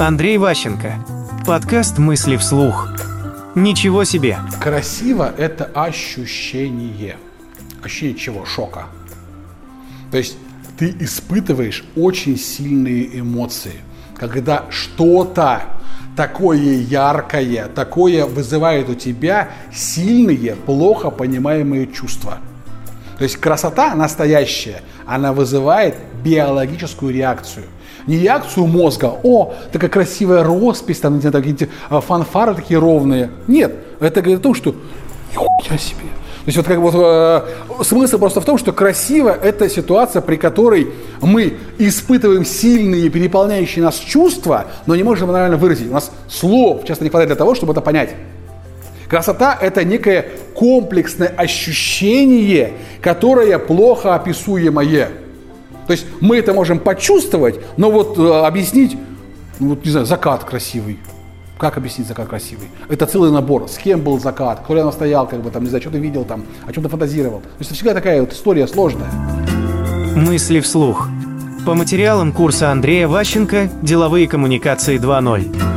Андрей Ващенко. Подкаст «Мысли вслух». Ничего себе. Красиво – это ощущение. Ощущение чего? Шока. То есть ты испытываешь очень сильные эмоции, когда что-то такое яркое, такое вызывает у тебя сильные, плохо понимаемые чувства. То есть красота настоящая, она вызывает биологическую реакцию. Не реакцию мозга, о, такая красивая роспись, там, не знаю, такие а, фанфары такие ровные. Нет, это говорит о том, что я себе. То есть вот как вот э, смысл просто в том, что красиво это ситуация, при которой мы испытываем сильные, переполняющие нас чувства, но не можем нормально выразить. У нас слов часто не хватает для того, чтобы это понять. Красота – это некое комплексное ощущение, которое плохо описуемое. То есть мы это можем почувствовать, но вот э, объяснить, ну, вот не знаю, закат красивый. Как объяснить закат красивый? Это целый набор. С кем был закат, кто рядом стоял, как бы там, не знаю, что ты видел там, о чем ты фантазировал. То есть это всегда такая вот история сложная. Мысли вслух. По материалам курса Андрея Ващенко «Деловые коммуникации 2.0».